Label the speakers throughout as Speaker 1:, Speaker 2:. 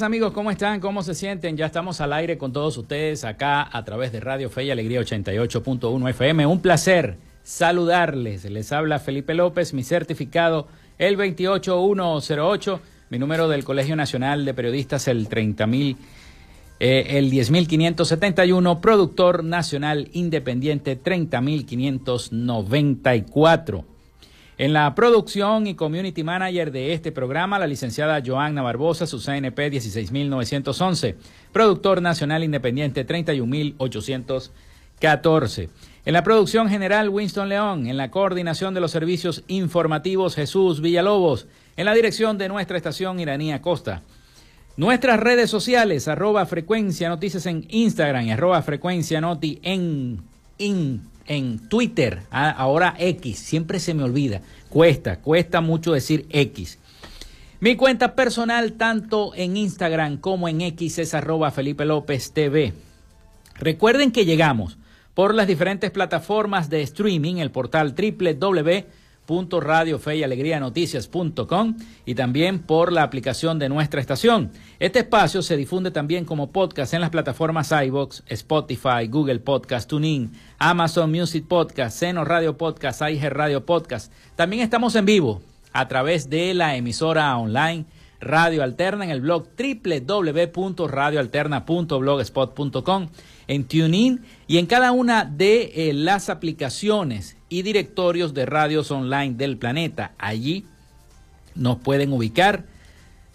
Speaker 1: Amigos, ¿cómo están? ¿Cómo se sienten? Ya estamos al aire con todos ustedes acá a través de Radio Fe y Alegría 88.1 FM. Un placer saludarles. Les habla Felipe López, mi certificado el 28108, mi número del Colegio Nacional de Periodistas el 30000 eh, el 10.571, productor nacional independiente 30.594. En la producción y community manager de este programa, la licenciada Joanna Barbosa, su CNP 16911, productor nacional independiente 31814. En la producción general, Winston León. En la coordinación de los servicios informativos, Jesús Villalobos. En la dirección de nuestra estación, Iranía Costa. Nuestras redes sociales, arroba frecuencia noticias en Instagram y arroba frecuencia noti en, en en Twitter, ah, ahora X, siempre se me olvida, cuesta, cuesta mucho decir X. Mi cuenta personal, tanto en Instagram como en X, es arroba Felipe López TV. Recuerden que llegamos por las diferentes plataformas de streaming, el portal www Radio Fe y Alegría Noticias.com y también por la aplicación de nuestra estación. Este espacio se difunde también como podcast en las plataformas iBox, Spotify, Google Podcast, TuneIn, Amazon Music Podcast, Seno Radio Podcast, IG Radio Podcast. También estamos en vivo a través de la emisora online Radio Alterna en el blog www.radioalterna.blogspot.com, en TuneIn y en cada una de eh, las aplicaciones y directorios de radios online del planeta. Allí nos pueden ubicar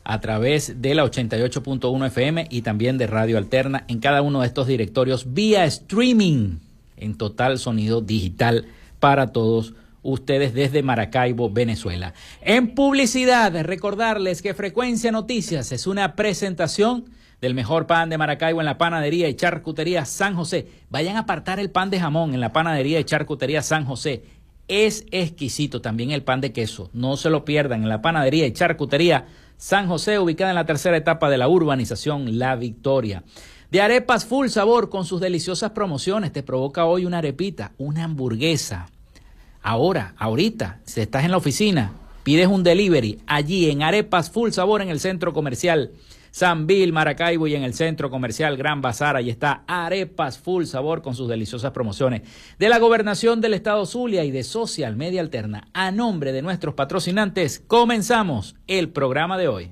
Speaker 1: a través de la 88.1 FM y también de Radio Alterna en cada uno de estos directorios vía streaming en total sonido digital para todos ustedes desde Maracaibo, Venezuela. En publicidad, recordarles que Frecuencia Noticias es una presentación del mejor pan de Maracaibo en la panadería y charcutería San José. Vayan a apartar el pan de jamón en la panadería y charcutería San José. Es exquisito también el pan de queso. No se lo pierdan en la panadería y charcutería San José, ubicada en la tercera etapa de la urbanización La Victoria. De arepas full sabor con sus deliciosas promociones. Te provoca hoy una arepita, una hamburguesa. Ahora, ahorita, si estás en la oficina, pides un delivery allí en arepas full sabor en el centro comercial San Bill, Maracaibo y en el centro comercial Gran Bazar. Ahí está Arepas Full Sabor con sus deliciosas promociones de la gobernación del estado Zulia y de Social Media Alterna. A nombre de nuestros patrocinantes, comenzamos el programa de hoy.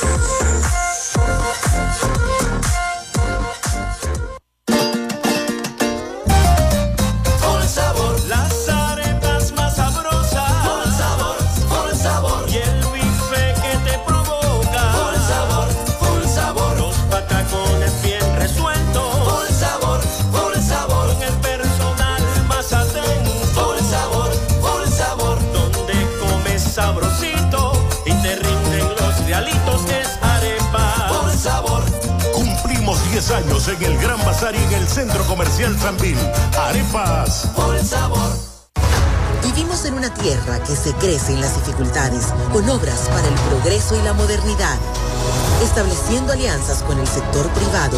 Speaker 2: Centro Comercial Sanvil. Arepas. Por sabor.
Speaker 3: Vivimos en una tierra que se crece en las dificultades, con obras para el progreso y la modernidad, estableciendo alianzas con el sector privado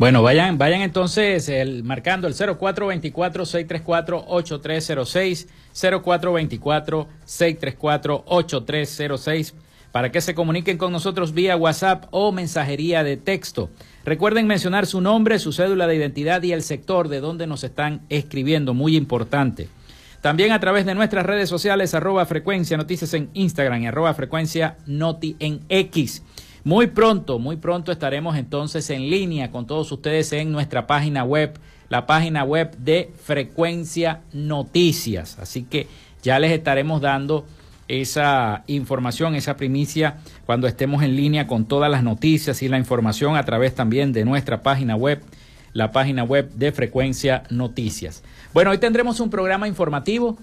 Speaker 1: Bueno, vayan, vayan entonces el, marcando el 0424-634-8306, 0424-634-8306, para que se comuniquen con nosotros vía WhatsApp o mensajería de texto. Recuerden mencionar su nombre, su cédula de identidad y el sector de donde nos están escribiendo, muy importante. También a través de nuestras redes sociales, arroba frecuencia noticias en Instagram y arroba frecuencia noti en X. Muy pronto, muy pronto estaremos entonces en línea con todos ustedes en nuestra página web, la página web de Frecuencia Noticias. Así que ya les estaremos dando esa información, esa primicia, cuando estemos en línea con todas las noticias y la información a través también de nuestra página web, la página web de Frecuencia Noticias. Bueno, hoy tendremos un programa informativo.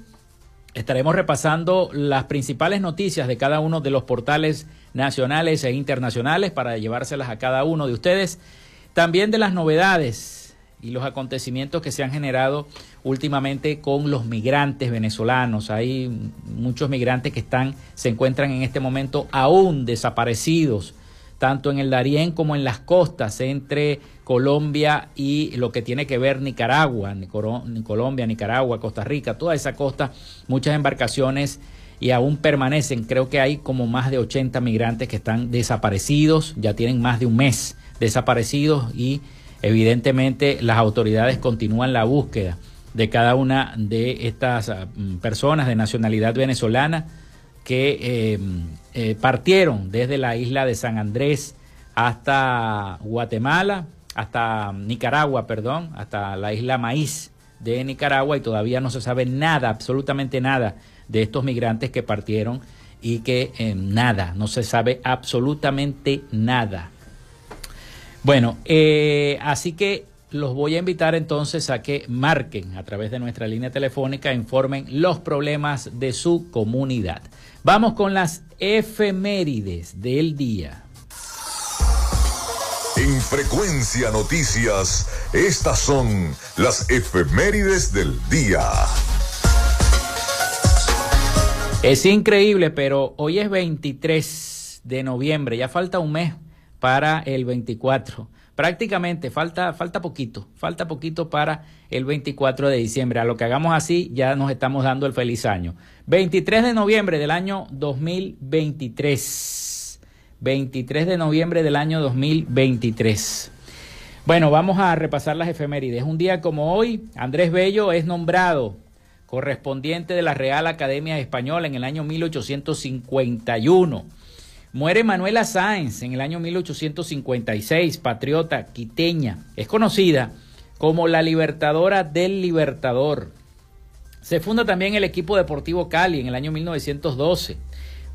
Speaker 1: Estaremos repasando las principales noticias de cada uno de los portales nacionales e internacionales para llevárselas a cada uno de ustedes. También de las novedades y los acontecimientos que se han generado últimamente con los migrantes venezolanos. Hay muchos migrantes que están, se encuentran en este momento aún desaparecidos, tanto en el Darién como en las costas entre Colombia y lo que tiene que ver Nicaragua, Colombia, Nicaragua, Costa Rica, toda esa costa, muchas embarcaciones y aún permanecen. Creo que hay como más de 80 migrantes que están desaparecidos, ya tienen más de un mes desaparecidos y evidentemente las autoridades continúan la búsqueda de cada una de estas ah, mm, personas de nacionalidad venezolana que eh, eh, partieron desde la isla de San Andrés hasta Guatemala, hasta Nicaragua, perdón, hasta la isla Maíz de Nicaragua y todavía no se sabe nada, absolutamente nada de estos migrantes que partieron y que eh, nada, no se sabe absolutamente nada. Bueno, eh, así que los voy a invitar entonces a que marquen a través de nuestra línea telefónica, informen los problemas de su comunidad. Vamos con las efemérides del día.
Speaker 4: En Frecuencia Noticias, estas son las efemérides del día.
Speaker 1: Es increíble, pero hoy es 23 de noviembre, ya falta un mes para el 24. Prácticamente falta, falta poquito, falta poquito para el 24 de diciembre. A lo que hagamos así, ya nos estamos dando el feliz año. 23 de noviembre del año 2023. 23 de noviembre del año 2023. Bueno, vamos a repasar las efemérides. Un día como hoy, Andrés Bello es nombrado correspondiente de la Real Academia Española en el año 1851. Muere Manuela Sáenz en el año 1856, patriota quiteña. Es conocida como la libertadora del Libertador. Se funda también el equipo deportivo Cali en el año 1912.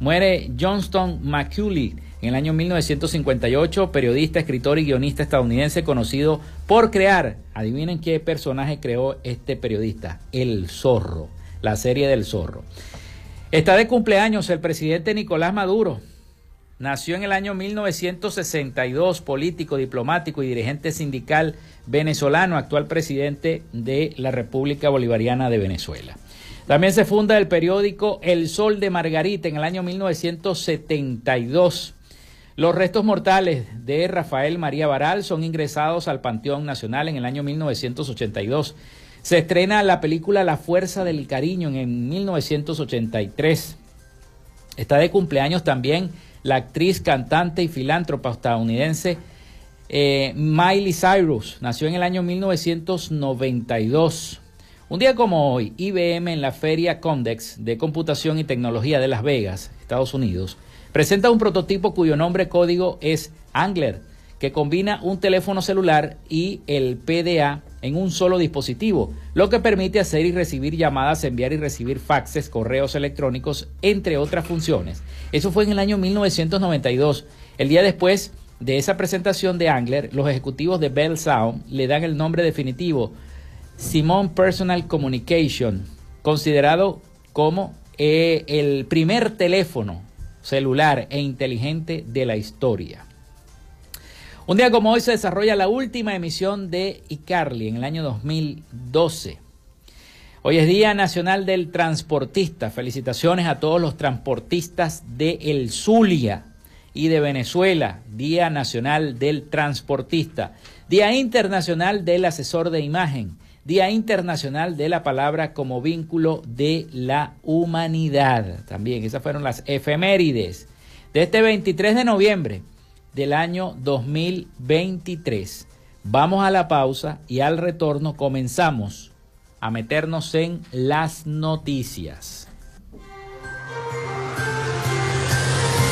Speaker 1: Muere Johnston McCulley en el año 1958, periodista, escritor y guionista estadounidense conocido por crear, adivinen qué personaje creó este periodista, El Zorro, la serie del Zorro. Está de cumpleaños el presidente Nicolás Maduro, Nació en el año 1962, político, diplomático y dirigente sindical venezolano, actual presidente de la República Bolivariana de Venezuela. También se funda el periódico El Sol de Margarita en el año 1972. Los restos mortales de Rafael María Baral son ingresados al Panteón Nacional en el año 1982. Se estrena la película La Fuerza del Cariño en 1983. Está de cumpleaños también la actriz, cantante y filántropa estadounidense eh, Miley Cyrus. Nació en el año 1992. Un día como hoy, IBM en la Feria Condex de Computación y Tecnología de Las Vegas, Estados Unidos, presenta un prototipo cuyo nombre código es Angler, que combina un teléfono celular y el PDA en un solo dispositivo, lo que permite hacer y recibir llamadas, enviar y recibir faxes, correos electrónicos, entre otras funciones. Eso fue en el año 1992. El día después de esa presentación de Angler, los ejecutivos de Bell Sound le dan el nombre definitivo Simon Personal Communication, considerado como eh, el primer teléfono celular e inteligente de la historia. Un día como hoy se desarrolla la última emisión de iCarly en el año 2012. Hoy es Día Nacional del Transportista. Felicitaciones a todos los transportistas de El Zulia y de Venezuela. Día Nacional del Transportista. Día Internacional del Asesor de Imagen. Día Internacional de la Palabra como vínculo de la humanidad. También esas fueron las efemérides de este 23 de noviembre del año 2023. Vamos a la pausa y al retorno comenzamos a meternos en las noticias.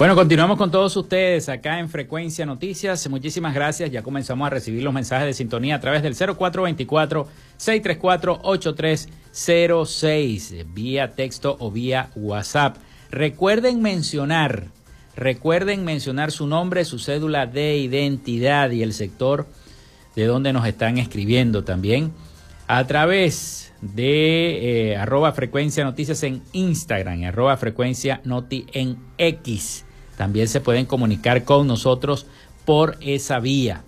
Speaker 1: Bueno, continuamos con todos ustedes acá en Frecuencia Noticias. Muchísimas gracias. Ya comenzamos a recibir los mensajes de sintonía a través del 0424-634-8306, vía texto o vía WhatsApp. Recuerden mencionar, recuerden mencionar su nombre, su cédula de identidad y el sector de donde nos están escribiendo también a través de eh, arroba frecuencia noticias en Instagram, arroba frecuencia noti en X también se pueden comunicar con nosotros por esa vía.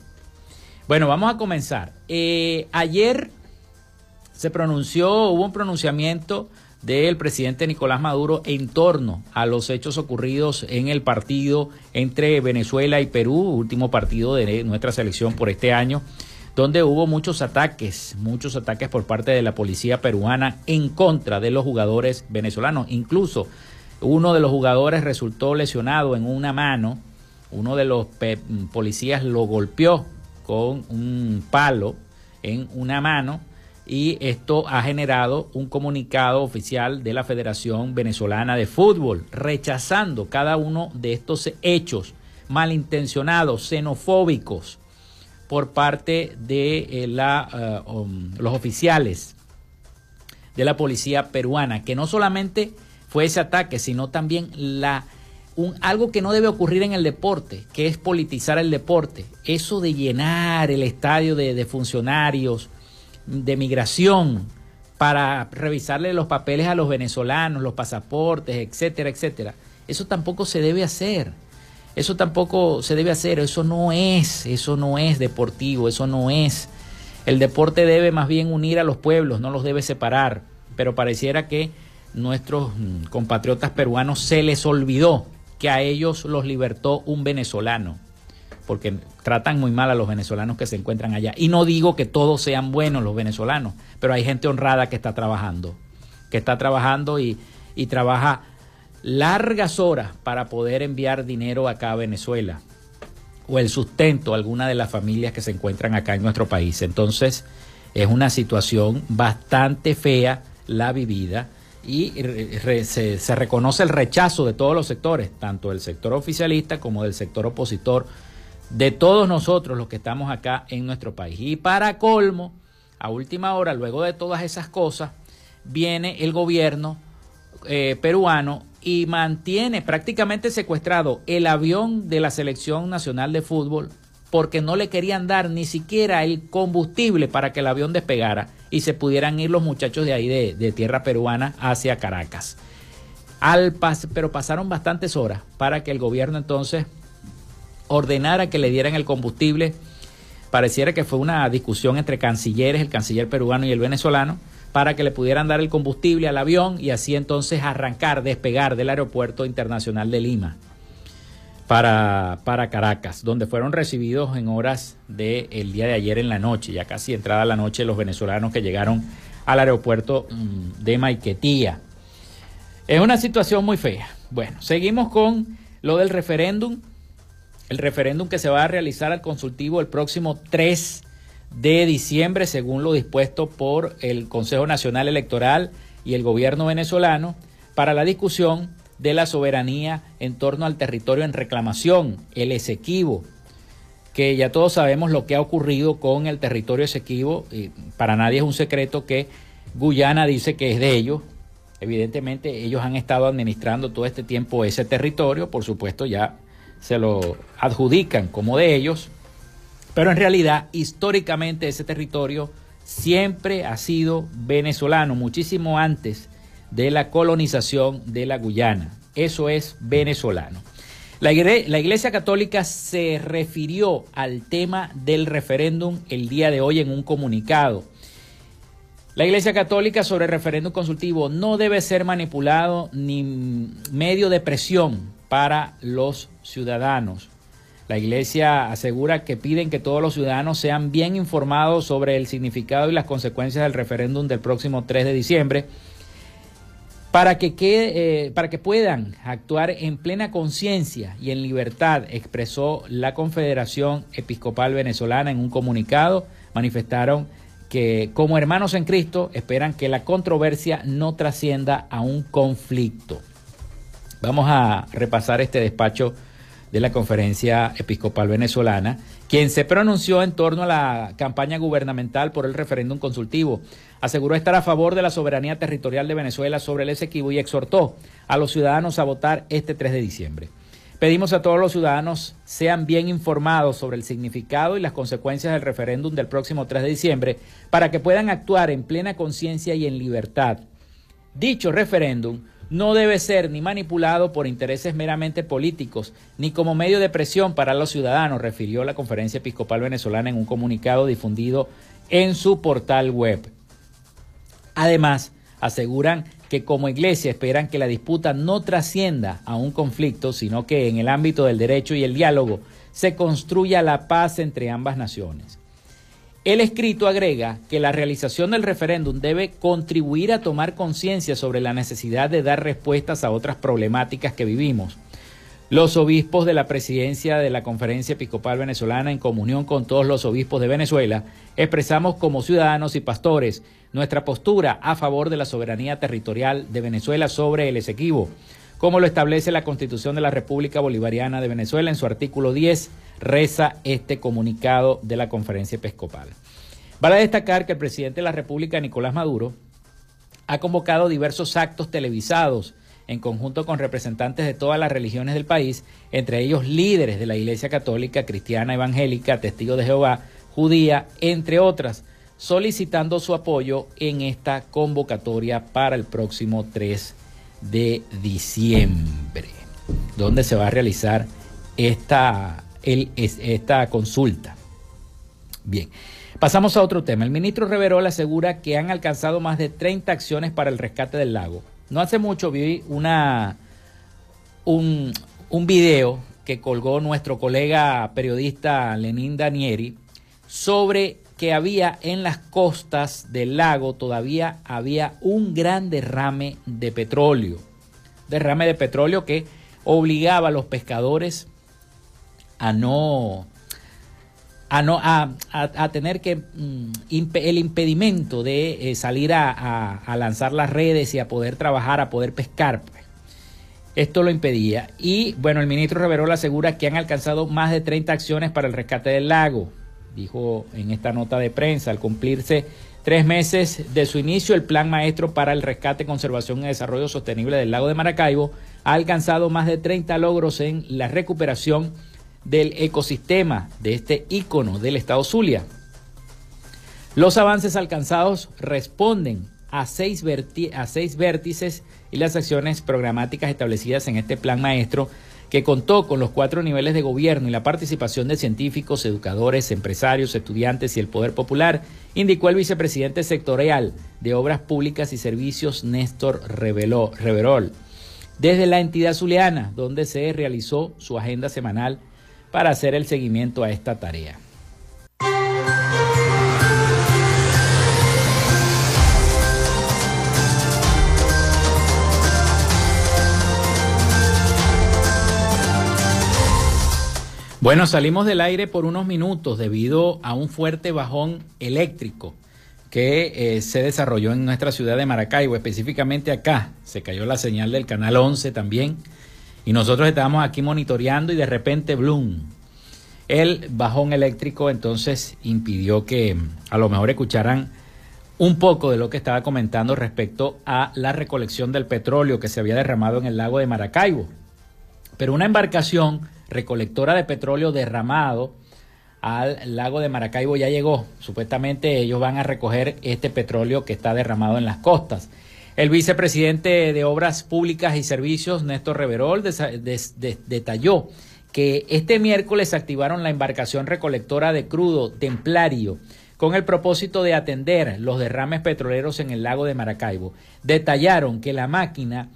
Speaker 1: Bueno, vamos a comenzar. Eh, ayer se pronunció, hubo un pronunciamiento del presidente Nicolás Maduro en torno a los hechos ocurridos en el partido entre Venezuela y Perú, último partido de nuestra selección por este año, donde hubo muchos ataques, muchos ataques por parte de la policía peruana en contra de los jugadores venezolanos. Incluso uno de los jugadores resultó lesionado en una mano. Uno de los policías lo golpeó con un palo en una mano y esto ha generado un comunicado oficial de la Federación Venezolana de Fútbol rechazando cada uno de estos hechos malintencionados, xenofóbicos por parte de eh, la, eh, um, los oficiales de la policía peruana, que no solamente fue ese ataque, sino también la, un, algo que no debe ocurrir en el deporte, que es politizar el deporte. Eso de llenar el estadio de, de funcionarios de migración para revisarle los papeles a los venezolanos, los pasaportes, etcétera, etcétera. Eso tampoco se debe hacer. Eso tampoco se debe hacer, eso no es, eso no es deportivo, eso no es. El deporte debe más bien unir a los pueblos, no los debe separar, pero pareciera que nuestros mm, compatriotas peruanos se les olvidó que a ellos los libertó un venezolano, porque tratan muy mal a los venezolanos que se encuentran allá. Y no digo que todos sean buenos los venezolanos, pero hay gente honrada que está trabajando, que está trabajando y, y trabaja largas horas para poder enviar dinero acá a Venezuela o el sustento a alguna de las familias que se encuentran acá en nuestro país. Entonces es una situación bastante fea la vivida y se, reconoce el rechazo de todos los sectores, tanto del sector oficialista como del sector opositor, de todos nosotros los que estamos acá en nuestro país. Y para colmo, a última hora, luego de todas esas cosas, viene el gobierno eh, peruano y mantiene prácticamente secuestrado el avión de la Selección Nacional de Fútbol porque no le querían dar ni siquiera el combustible para que el avión despegara y se pudieran ir los muchachos de ahí de, tierra peruana hacia Caracas. Pero pasaron bastantes horas para que el gobierno entonces ordenara que le dieran el combustible. Pareciera que fue una discusión entre cancilleres, el canciller peruano y el venezolano, para que le pudieran dar el combustible al avión y así entonces arrancar, despegar del Aeropuerto Internacional de Lima para, para Caracas, donde fueron recibidos en horas del día de ayer en la noche, ya casi entrada la noche, los venezolanos que llegaron al aeropuerto mm, de Maiquetía. Es una situación muy fea. Bueno, seguimos con lo del referéndum. El referéndum que se va a realizar al consultivo el próximo 3 de diciembre, según lo dispuesto por el Consejo Nacional Electoral y el gobierno venezolano, para la discusión de la soberanía en torno al territorio en reclamación, el Esequibo, que ya todos sabemos lo que ha ocurrido con el territorio Esequibo, y para nadie es un secreto que Guyana dice que es de ellos, evidentemente ellos han estado administrando todo este tiempo ese territorio, por supuesto ya se lo adjudican como de ellos, pero en realidad, históricamente ese territorio siempre ha sido venezolano, muchísimo antes de la colonización de la Guyana. Eso es venezolano. La, Iglesia Católica se refirió al tema del referéndum el día de hoy en un comunicado. La Iglesia Católica sobre el referéndum consultivo no debe ser manipulado ni medio de presión para los ciudadanos. La Iglesia asegura que piden que todos los ciudadanos sean bien informados sobre el significado y las consecuencias del referéndum del próximo 3 de diciembre para que, eh, para que puedan actuar en plena conciencia y en libertad, expresó la Confederación Episcopal Venezolana en un comunicado. Manifestaron que como hermanos en Cristo esperan que la controversia no trascienda a un conflicto. Vamos a repasar este despacho de la Conferencia Episcopal Venezolana, quien se pronunció en torno a la campaña gubernamental por el referéndum consultivo. Aseguró estar a favor de la soberanía territorial de Venezuela sobre el Esequibo y exhortó a los ciudadanos a votar este 3 de diciembre. Pedimos a todos los ciudadanos sean bien informados sobre el significado y las consecuencias del referéndum del próximo 3 de diciembre para que puedan actuar en plena conciencia y en libertad. Dicho referéndum no debe ser ni manipulado por intereses meramente políticos, ni como medio de presión para los ciudadanos, refirió la Conferencia Episcopal Venezolana en un comunicado difundido en su portal web. Además, aseguran que como iglesia esperan que la disputa no trascienda a un conflicto, sino que en el ámbito del derecho y el diálogo se construya la paz entre ambas naciones. El escrito agrega que la realización del referéndum debe contribuir a tomar conciencia sobre la necesidad de dar respuestas a otras problemáticas que vivimos. Los obispos de la presidencia de la Conferencia Episcopal Venezolana, en comunión con todos los obispos de Venezuela, expresamos como ciudadanos y pastores nuestra postura a favor de la soberanía territorial de Venezuela sobre el Esequibo, como lo establece la Constitución de la República Bolivariana de Venezuela en su artículo 10 reza este comunicado de la conferencia episcopal. Vale destacar que el presidente de la República, Nicolás Maduro, ha convocado diversos actos televisados en conjunto con representantes de todas las religiones del país, entre ellos líderes de la Iglesia Católica, Cristiana, Evangélica, Testigos de Jehová, Judía, entre otras, solicitando su apoyo en esta convocatoria para el próximo 3 de diciembre, donde se va a realizar esta, esta consulta. Bien, pasamos a otro tema. El ministro Reverol asegura que han alcanzado más de 30 acciones para el rescate del lago. No hace mucho vi una, un, un video que colgó nuestro colega periodista Lenín Danieri sobre que había en las costas del lago todavía había un gran derrame de petróleo. Derrame de petróleo que obligaba a los pescadores a no a, no, a, tener que mm, el impedimento de eh, salir a, lanzar las redes y a poder trabajar, a poder pescar. Pues. Esto lo impedía. Y bueno, el ministro Reverol asegura que han alcanzado más de 30 acciones para el rescate del lago dijo en esta nota de prensa, al cumplirse tres meses de su inicio, el Plan Maestro para el Rescate, Conservación y Desarrollo Sostenible del Lago de Maracaibo ha alcanzado más de 30 logros en la recuperación del ecosistema de este ícono del estado Zulia. Los avances alcanzados responden a seis, a seis vértices y las acciones programáticas establecidas en este plan maestro que contó con los cuatro niveles de gobierno y la participación de científicos, educadores, empresarios, estudiantes y el poder popular, indicó el vicepresidente sectorial de Obras Públicas y Servicios, Néstor Reverol, desde la entidad zuliana, donde se realizó su agenda semanal para hacer el seguimiento a esta tarea. Bueno, salimos del aire por unos minutos debido a un fuerte bajón eléctrico que eh, se desarrolló en nuestra ciudad de Maracaibo, específicamente acá. Se cayó la señal del canal 11 también y nosotros estábamos aquí monitoreando y de repente, bloom. El bajón eléctrico entonces impidió que a lo mejor escucharan un poco de lo que estaba comentando respecto a la recolección del petróleo que se había derramado en el lago de Maracaibo. Pero una embarcación recolectora de petróleo derramado al lago de Maracaibo ya llegó. Supuestamente ellos van a recoger este petróleo que está derramado en las costas. El vicepresidente de Obras Públicas y Servicios, Néstor Reverol, detalló que este miércoles activaron la embarcación recolectora de crudo templario con el propósito de atender los derrames petroleros en el lago de Maracaibo. Detallaron que la máquina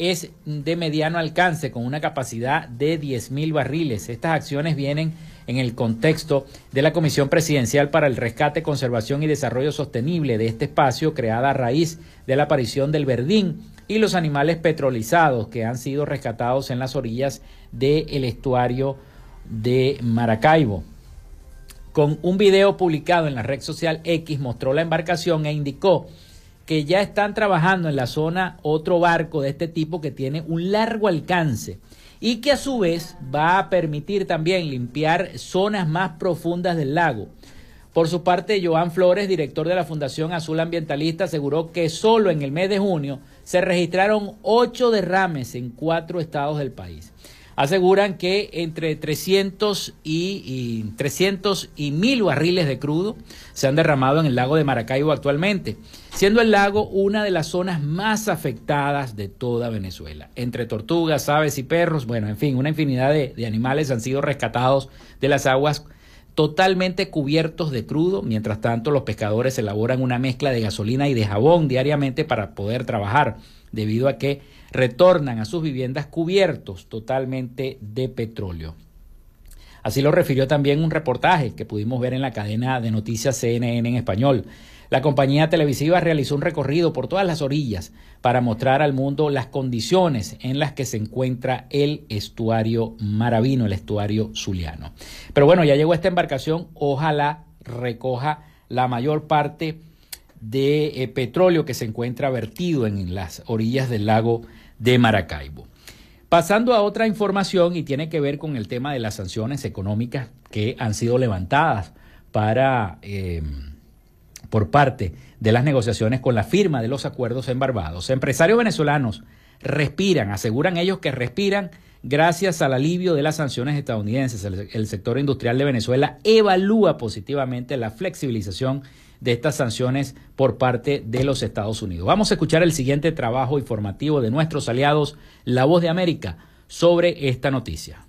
Speaker 1: es de mediano alcance con una capacidad de 10.000 barriles. Estas acciones vienen en el contexto de la Comisión Presidencial para el Rescate, Conservación y Desarrollo Sostenible de este espacio creada a raíz de la aparición del verdín y los animales petrolizados que han sido rescatados en las orillas del estuario de Maracaibo. Con un video publicado en la red social X mostró la embarcación e indicó que ya están trabajando en la zona otro barco de este tipo que tiene un largo alcance y que a su vez va a permitir también limpiar zonas más profundas del lago. Por su parte, Joan Flores, director de la Fundación Azul Ambientalista, aseguró que solo en el mes de junio se registraron ocho derrames en cuatro estados del país aseguran que entre 300 y, 300 y 1000 barriles de crudo se han derramado en el lago de Maracaibo actualmente, siendo el lago una de las zonas más afectadas de toda Venezuela. Entre tortugas, aves y perros, bueno, en fin, una infinidad de, de animales han sido rescatados de las aguas totalmente cubiertos de crudo. Mientras tanto, los pescadores elaboran una mezcla de gasolina y de jabón diariamente para poder trabajar, debido a que retornan a sus viviendas cubiertos totalmente de petróleo. Así lo refirió también un reportaje que pudimos ver en la cadena de noticias CNN en español. La compañía televisiva realizó un recorrido por todas las orillas para mostrar al mundo las condiciones en las que se encuentra el estuario maravino, el estuario zuliano. Pero bueno, ya llegó esta embarcación, ojalá recoja la mayor parte de eh, petróleo que se encuentra vertido en las orillas del lago de Maracaibo. Pasando a otra información y tiene que ver con el tema de las sanciones económicas que han sido levantadas para eh, por parte de las negociaciones con la firma de los acuerdos en Barbados. Empresarios venezolanos respiran, aseguran ellos que respiran gracias al alivio de las sanciones estadounidenses. el sector industrial de Venezuela evalúa positivamente la flexibilización de estas sanciones por parte de los Estados Unidos. Vamos a escuchar el siguiente trabajo informativo de nuestros aliados, La Voz de América, sobre esta noticia.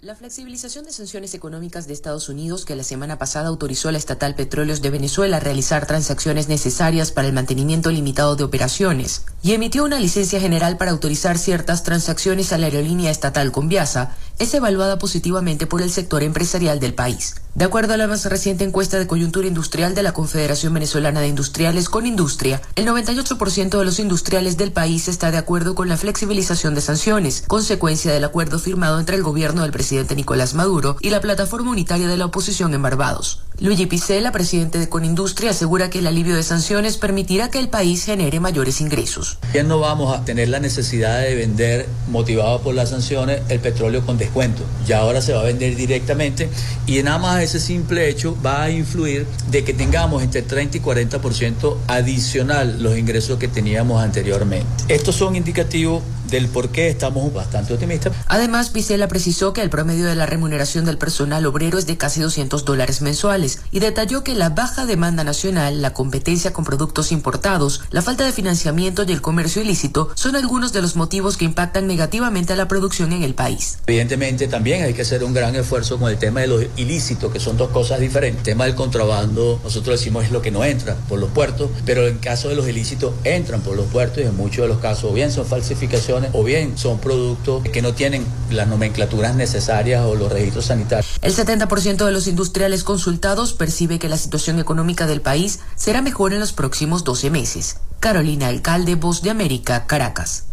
Speaker 5: La flexibilización de sanciones económicas de Estados Unidos que la semana pasada autorizó a la estatal Petróleos de Venezuela a realizar transacciones necesarias para el mantenimiento limitado de operaciones y emitió una licencia general para autorizar ciertas transacciones a la aerolínea estatal Conviasa es evaluada positivamente por el sector empresarial del país. De acuerdo a la más reciente encuesta de coyuntura industrial de la Confederación Venezolana de Industriales con Industria, el 98% de los industriales del país está de acuerdo con la flexibilización de sanciones, consecuencia del acuerdo firmado entre el gobierno del presidente Nicolás Maduro y la plataforma unitaria de la oposición en Barbados. Luigi Picela, presidente de Conindustria, asegura que el alivio de sanciones permitirá que el país genere mayores ingresos.
Speaker 6: Ya no vamos a tener la necesidad de vender, motivado por las sanciones, el petróleo con descuento. Ya ahora se va a vender directamente y nada más ese simple hecho va a influir de que tengamos entre 30 y 40% adicional los ingresos que teníamos anteriormente. Estos son indicativos del por qué estamos bastante optimistas.
Speaker 5: Además, Vicela precisó que el promedio de la remuneración del personal obrero es de casi 200 dólares mensuales y detalló que la baja demanda nacional, la competencia con productos importados, la falta de financiamiento y el comercio ilícito son algunos de los motivos que impactan negativamente a la producción en el país.
Speaker 6: Evidentemente también hay que hacer un gran esfuerzo con el tema de los ilícitos, que son dos cosas diferentes. El tema del contrabando, nosotros decimos es lo que no entra por los puertos, pero en caso de los ilícitos entran por los puertos y en muchos de los casos bien son falsificaciones o bien son productos que no tienen las nomenclaturas necesarias o los registros sanitarios.
Speaker 5: El 70% de los industriales consultados percibe que la situación económica del país será mejor en los próximos 12 meses. Carolina Alcalde, Voz de América, Caracas.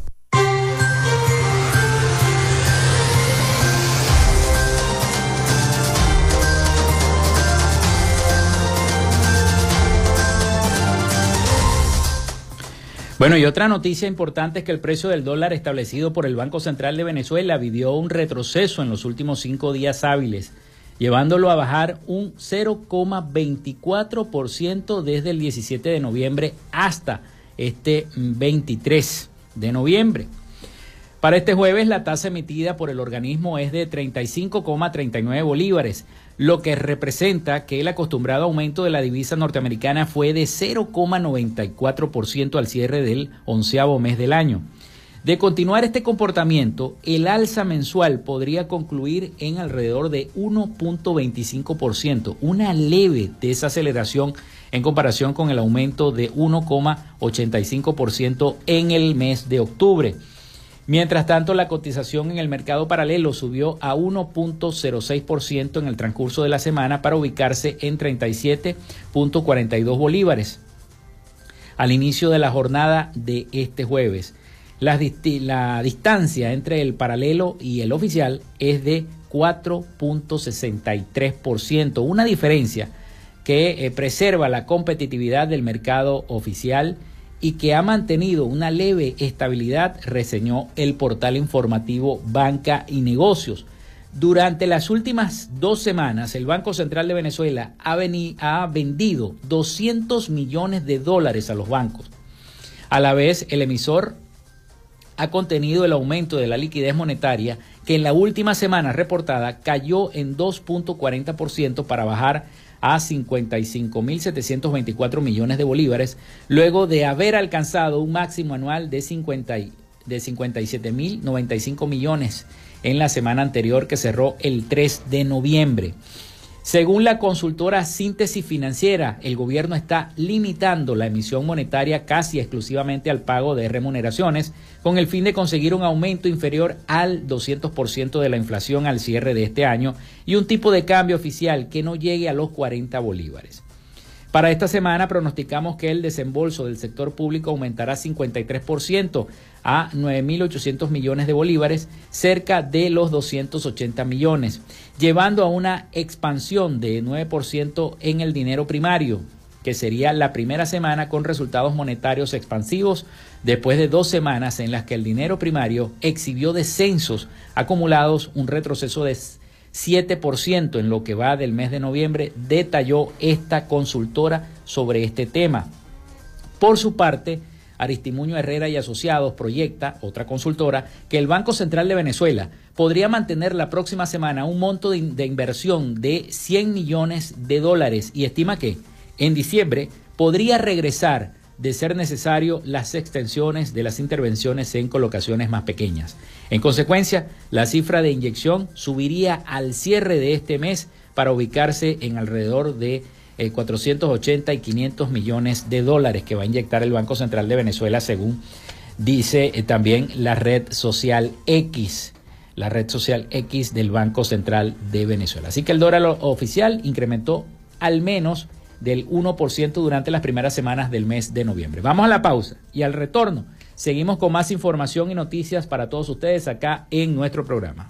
Speaker 1: Bueno, y otra noticia importante es que el precio del dólar establecido por el Banco Central de Venezuela vivió un retroceso en los últimos cinco días hábiles, llevándolo a bajar un 0,24% desde el 17 de noviembre hasta este 23 de noviembre. Para este jueves la tasa emitida por el organismo es de 35,39 bolívares, lo que representa que el acostumbrado aumento de la divisa norteamericana fue de 0,94% al cierre del onceavo mes del año. De continuar este comportamiento, el alza mensual podría concluir en alrededor de 1.25%, una leve desaceleración en comparación con el aumento de 1,85% en el mes de octubre. Mientras tanto, la cotización en el mercado paralelo subió a 1.06% en el transcurso de la semana para ubicarse en 37.42 bolívares al inicio de la jornada de este jueves. La, distancia entre el paralelo y el oficial es de 4.63%, una diferencia que eh, preserva la competitividad del mercado oficial y que ha mantenido una leve estabilidad, reseñó el portal informativo Banca y Negocios. Durante las últimas dos semanas, el Banco Central de Venezuela ha, vendido 200 millones de dólares a los bancos. A la vez, el emisor ha contenido el aumento de la liquidez monetaria que en la última semana reportada cayó en 2.40% para bajar a 55.724 millones de bolívares, luego de haber alcanzado un máximo anual de, 50, de 57.095 millones en la semana anterior que cerró el 3 de noviembre. Según la consultora Síntesis Financiera, el gobierno está limitando la emisión monetaria casi exclusivamente al pago de remuneraciones, con el fin de conseguir un aumento inferior al 200% de la inflación al cierre de este año y un tipo de cambio oficial que no llegue a los 40 bolívares. Para esta semana pronosticamos que el desembolso del sector público aumentará 53% a 9.800 millones de bolívares, cerca de los 280 millones, llevando a una expansión de 9% en el dinero primario, que sería la primera semana con resultados monetarios expansivos después de dos semanas en las que el dinero primario exhibió descensos acumulados, un retroceso de 7% en lo que va del mes de noviembre, detalló esta consultora sobre este tema. Por su parte, Aristimuño Herrera y Asociados proyecta, otra consultora, que el Banco Central de Venezuela podría mantener la próxima semana un monto de, inversión de 100 millones de dólares y estima que en diciembre podría regresar de ser necesario las extensiones de las intervenciones en colocaciones más pequeñas. En consecuencia, la cifra de inyección subiría al cierre de este mes para ubicarse en alrededor de 480 eh, y 500 millones de dólares que va a inyectar el Banco Central de Venezuela, según dice eh, también la red social X, la red social X del Banco Central de Venezuela. Así que el dólar oficial incrementó al menos del 1% durante las primeras semanas del mes de noviembre. Vamos a la pausa y al retorno seguimos con más información y noticias para todos ustedes acá en nuestro programa.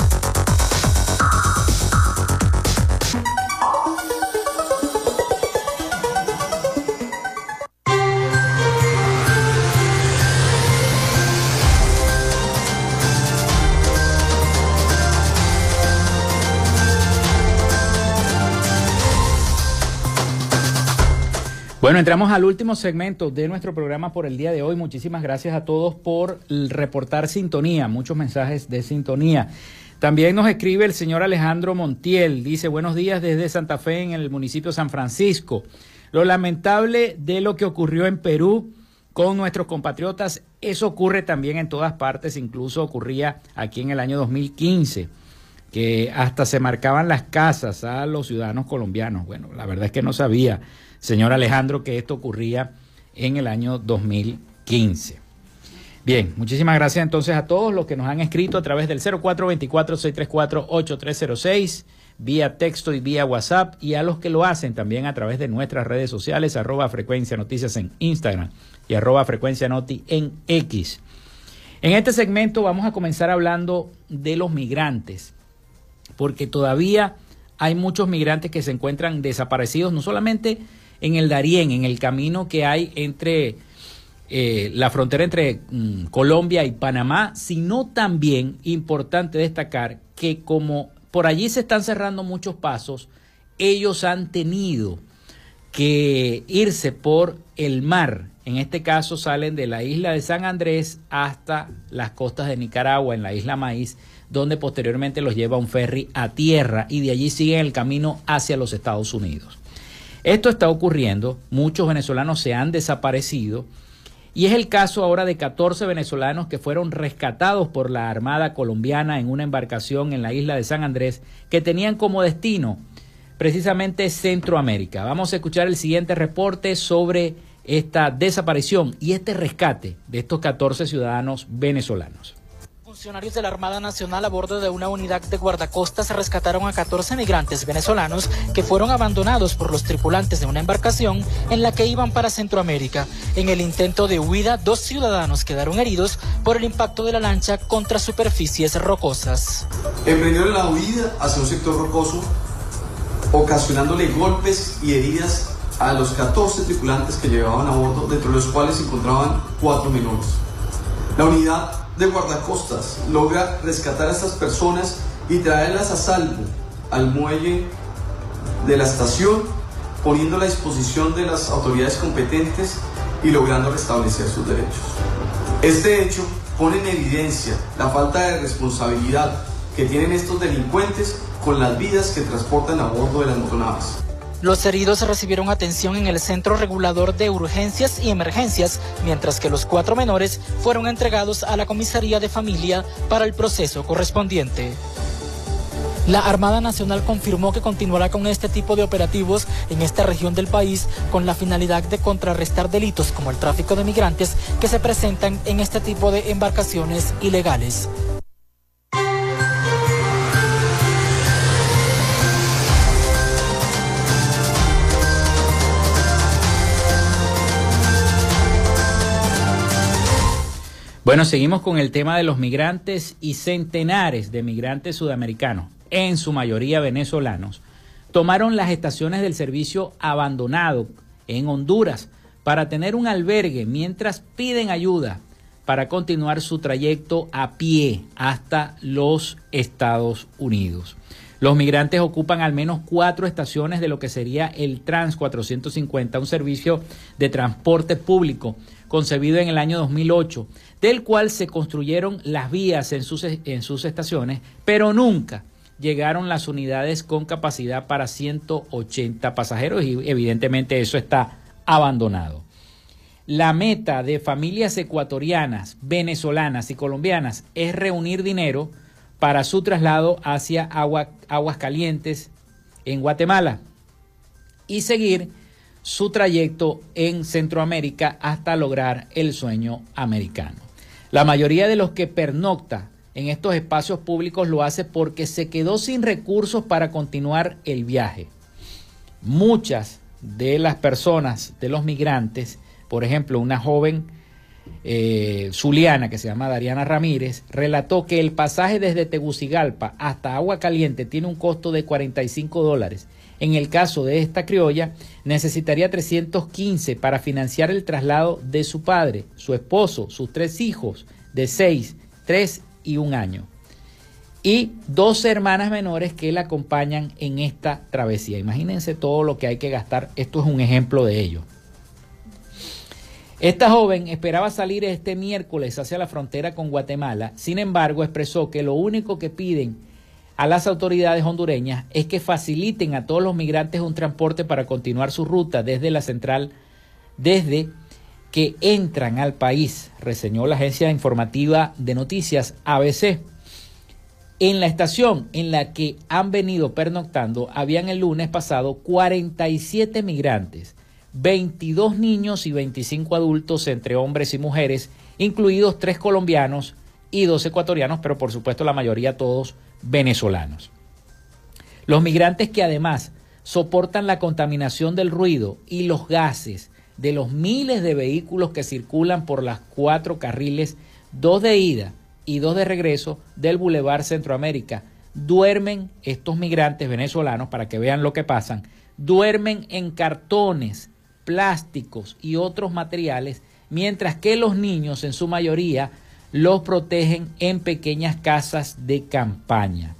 Speaker 1: entramos al último segmento de nuestro programa por el día de hoy. Muchísimas gracias a todos por reportar sintonía, muchos mensajes de sintonía. También nos escribe el señor Alejandro Montiel, dice buenos días desde Santa Fe en el municipio San Francisco. Lo lamentable de lo que ocurrió en Perú con nuestros compatriotas, eso ocurre también en todas partes, incluso ocurría aquí en el año 2015 que hasta se marcaban las casas a los ciudadanos colombianos. Bueno, la verdad es que no sabía señor Alejandro, que esto ocurría en el año 2015. Bien, muchísimas gracias entonces a todos los que nos han escrito a través del 0424-634-8306, vía texto y vía WhatsApp, y a los que lo hacen también a través de nuestras redes sociales, arroba frecuencia noticias en Instagram y arroba frecuencia noti en X. En este segmento vamos a comenzar hablando de los migrantes, porque todavía hay muchos migrantes que se encuentran desaparecidos, no solamente en el Darién, en el camino que hay entre eh, la frontera entre mm, Colombia y Panamá, sino también importante destacar que como por allí se están cerrando muchos pasos, ellos han tenido que irse por el mar. En este caso salen de la isla de San Andrés hasta las costas de Nicaragua, en la isla Maíz, donde posteriormente los lleva un ferry a tierra y de allí siguen el camino hacia los Estados Unidos. Esto está ocurriendo, muchos venezolanos se han desaparecido y es el caso ahora de 14 venezolanos que fueron rescatados por la Armada colombiana en una embarcación en la isla de San Andrés que tenían como destino precisamente Centroamérica. Vamos a escuchar el siguiente reporte sobre esta desaparición y este rescate de estos 14 ciudadanos venezolanos.
Speaker 7: Funcionarios de la Armada Nacional a bordo de una unidad de guardacostas rescataron a 14 migrantes venezolanos que fueron abandonados por los tripulantes de una embarcación en la que iban para Centroamérica. En el intento de huida, dos ciudadanos quedaron heridos por el impacto de la lancha contra superficies rocosas.
Speaker 8: Emprendieron la huida hacia un sector rocoso, ocasionándole golpes y heridas a los 14 tripulantes que llevaban a bordo, dentro de los cuales se encontraban cuatro menores. La unidad de guardacostas logra rescatar a estas personas y traerlas a salvo al muelle de la estación, poniendo a disposición de las autoridades competentes y logrando restablecer sus derechos. Este hecho pone en evidencia la falta de responsabilidad que tienen estos delincuentes con las vidas que transportan a bordo de las motonaves.
Speaker 7: Los heridos recibieron atención en el Centro Regulador de Urgencias y Emergencias, mientras que los cuatro menores fueron entregados a la Comisaría de Familia para el proceso correspondiente. La Armada Nacional confirmó que continuará con este tipo de operativos en esta región del país con la finalidad de contrarrestar delitos como el tráfico de migrantes que se presentan en este tipo de embarcaciones ilegales.
Speaker 1: Bueno, seguimos con el tema de los migrantes y centenares de migrantes sudamericanos, en su mayoría venezolanos, tomaron las estaciones del servicio abandonado en Honduras para tener un albergue mientras piden ayuda para continuar su trayecto a pie hasta los Estados Unidos. Los migrantes ocupan al menos cuatro estaciones de lo que sería el Trans 450, un servicio de transporte público concebido en el año 2008, del cual se construyeron las vías en sus, estaciones, pero nunca llegaron las unidades con capacidad para 180 pasajeros y evidentemente eso está abandonado. La meta de familias ecuatorianas, venezolanas y colombianas es reunir dinero para su traslado hacia Aguas Calientes en Guatemala y seguir su trayecto en Centroamérica hasta lograr el sueño americano. La mayoría de los que pernocta en estos espacios públicos lo hace porque se quedó sin recursos para continuar el viaje. Muchas de las personas, de los migrantes, por ejemplo, una joven eh, zuliana que se llama Dariana Ramírez, relató que el pasaje desde Tegucigalpa hasta Agua Caliente tiene un costo de 45 dólares. En el caso de esta criolla, necesitaría 315 para financiar el traslado de su padre, su esposo, sus tres hijos de 6, 3 y un año. Y dos hermanas menores que la acompañan en esta travesía. Imagínense todo lo que hay que gastar. Esto es un ejemplo de ello. Esta joven esperaba salir este miércoles hacia la frontera con Guatemala, sin embargo expresó que lo único que piden a las autoridades hondureñas es que faciliten a todos los migrantes un transporte para continuar su ruta desde la central, desde que entran al país, reseñó la agencia informativa de noticias ABC. En la estación en la que han venido pernoctando, habían el lunes pasado 47 migrantes 22 niños y 25 adultos entre hombres y mujeres, incluidos tres colombianos y dos ecuatorianos, pero por supuesto la mayoría todos venezolanos. Los migrantes que además soportan la contaminación del ruido y los gases de los miles de vehículos que circulan por las cuatro carriles, dos de ida y dos de regreso del Boulevard Centroamérica, duermen estos migrantes venezolanos, para que vean lo que pasan, duermen en cartones plásticos y otros materiales, mientras que los niños en su mayoría los protegen en pequeñas casas de campaña.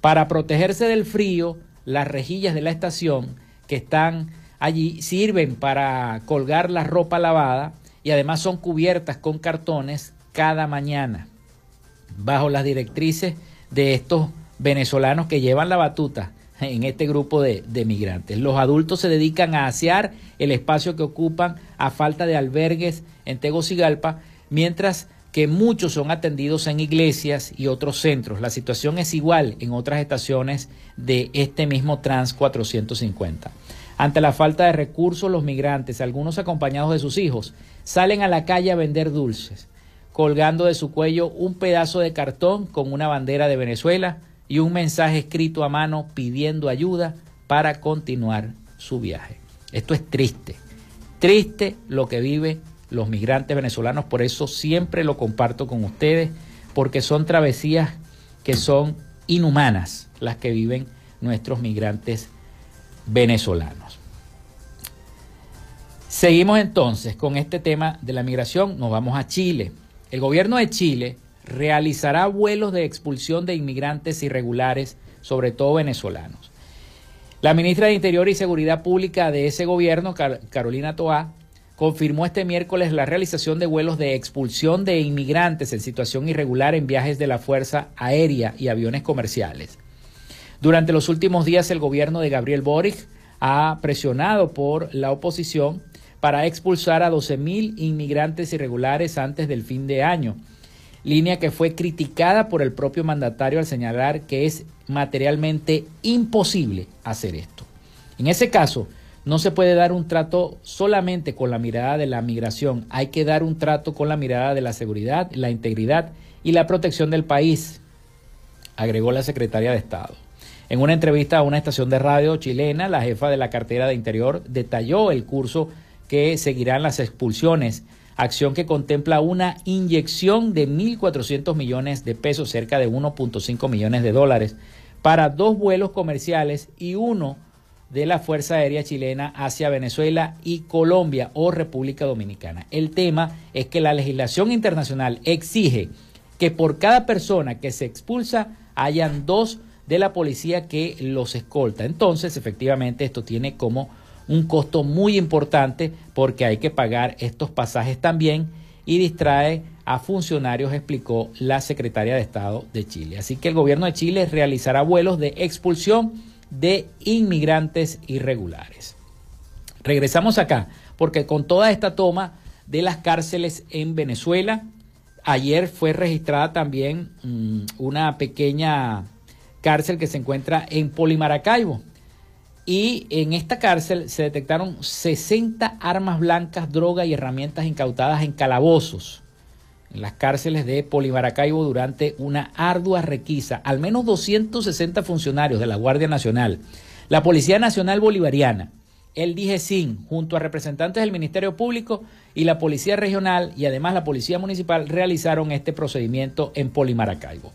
Speaker 1: Para protegerse del frío, las rejillas de la estación que están allí sirven para colgar la ropa lavada y además son cubiertas con cartones cada mañana, bajo las directrices de estos venezolanos que llevan la batuta en este grupo de, migrantes. Los adultos se dedican a asear el espacio que ocupan a falta de albergues en Tegucigalpa, mientras que muchos son atendidos en iglesias y otros centros. La situación es igual en otras estaciones de este mismo Trans 450. Ante la falta de recursos, los migrantes, algunos acompañados de sus hijos, salen a la calle a vender dulces, colgando de su cuello un pedazo de cartón con una bandera de Venezuela, y un mensaje escrito a mano pidiendo ayuda para continuar su viaje. Esto es triste, triste lo que viven los migrantes venezolanos, por eso siempre lo comparto con ustedes, porque son travesías que son inhumanas las que viven nuestros migrantes venezolanos. Seguimos entonces con este tema de la migración, nos vamos a Chile. El gobierno de Chile realizará vuelos de expulsión de inmigrantes irregulares, sobre todo venezolanos. La ministra de Interior y Seguridad Pública de ese gobierno, Carolina Toá, confirmó este miércoles la realización de vuelos de expulsión de inmigrantes en situación irregular en viajes de la Fuerza Aérea y aviones comerciales. Durante los últimos días el gobierno de Gabriel Boric ha presionado por la oposición para expulsar a 12.000 inmigrantes irregulares antes del fin de año, línea que fue criticada por el propio mandatario al señalar que es materialmente imposible hacer esto. En ese caso, no se puede dar un trato solamente con la mirada de la migración, hay que dar un trato con la mirada de la seguridad, la integridad y la protección del país, agregó la secretaria de Estado. En una entrevista a una estación de radio chilena, la jefa de la cartera de Interior detalló el curso que seguirán las expulsiones, acción que contempla una inyección de 1.400 millones de pesos, cerca de 1.5 millones de dólares, para dos vuelos comerciales y uno de la Fuerza Aérea Chilena hacia Venezuela y Colombia o República Dominicana. El tema es que la legislación internacional exige que por cada persona que se expulsa hayan dos de la policía que los escolta. Entonces, efectivamente, esto tiene como un costo muy importante porque hay que pagar estos pasajes también y distrae a funcionarios, explicó la secretaria de Estado de Chile. Así que el gobierno de Chile realizará vuelos de expulsión de inmigrantes irregulares. Regresamos acá, porque con toda esta toma de las cárceles en Venezuela, ayer fue registrada también mm, una pequeña cárcel que se encuentra en Polimaracaibo. Y en esta cárcel se detectaron 60 armas blancas, droga y herramientas incautadas en calabozos en las cárceles de Polimaracaibo durante una ardua requisa. Al menos 260 funcionarios de la Guardia Nacional, la Policía Nacional Bolivariana, el DIGESIN, junto a representantes del Ministerio Público y la Policía Regional y además la Policía Municipal realizaron este procedimiento en Polimaracaibo.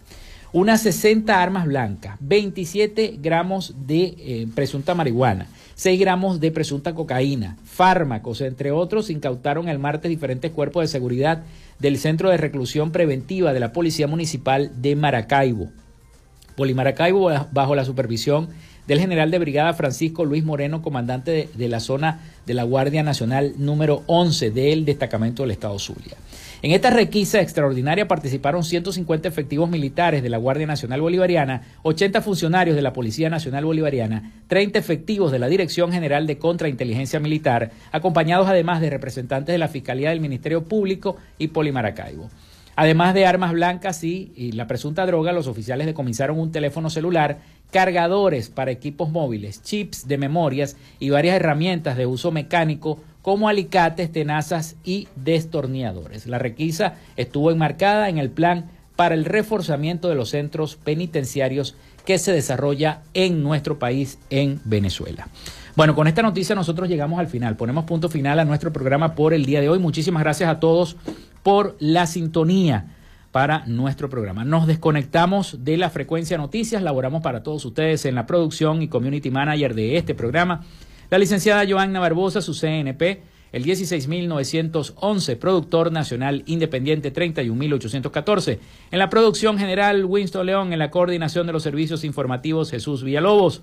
Speaker 1: Unas 60 armas blancas, 27 gramos de eh, presunta marihuana, 6 gramos de presunta cocaína, fármacos, entre otros, incautaron el martes diferentes cuerpos de seguridad del Centro de Reclusión Preventiva de la Policía Municipal de Maracaibo. Polimaracaibo, bajo la supervisión del general de brigada Francisco Luis Moreno, comandante de, la zona de la Guardia Nacional número 11 del destacamento del Estado Zulia. En esta requisa extraordinaria participaron 150 efectivos militares de la Guardia Nacional Bolivariana, 80 funcionarios de la Policía Nacional Bolivariana, 30 efectivos de la Dirección General de Contrainteligencia Militar, acompañados además de representantes de la Fiscalía del Ministerio Público y Polimaracaibo. Además de armas blancas y, y, la presunta droga, los oficiales decomisaron un teléfono celular, cargadores para equipos móviles, chips de memorias y varias herramientas de uso mecánico como alicates, tenazas y destornilladores. La requisa estuvo enmarcada en el plan para el reforzamiento de los centros penitenciarios que se desarrolla en nuestro país, en Venezuela. Bueno, con esta noticia nosotros llegamos al final. Ponemos punto final a nuestro programa por el día de hoy. Muchísimas gracias a todos por la sintonía para nuestro programa. Nos desconectamos de la frecuencia noticias, laboramos para todos ustedes en la producción y community manager de este programa la licenciada Joanna Barbosa, su CNP, el 16911, productor nacional independiente 31814. En la producción general, Winston León, en la coordinación de los servicios informativos, Jesús Villalobos.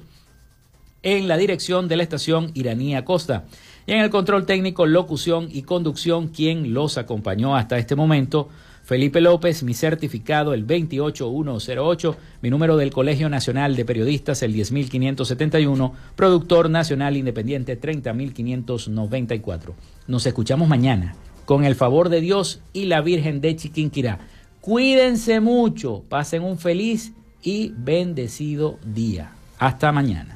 Speaker 1: En la dirección de la estación Iranía Costa. Y en el control técnico, locución y conducción, quien los acompañó hasta este momento, Felipe López, mi certificado el 28108, mi número del Colegio Nacional de Periodistas el 10571, productor nacional independiente 30594. Nos escuchamos mañana, con el favor de Dios y la Virgen de Chiquinquirá. Cuídense mucho, pasen un feliz y bendecido día. Hasta mañana.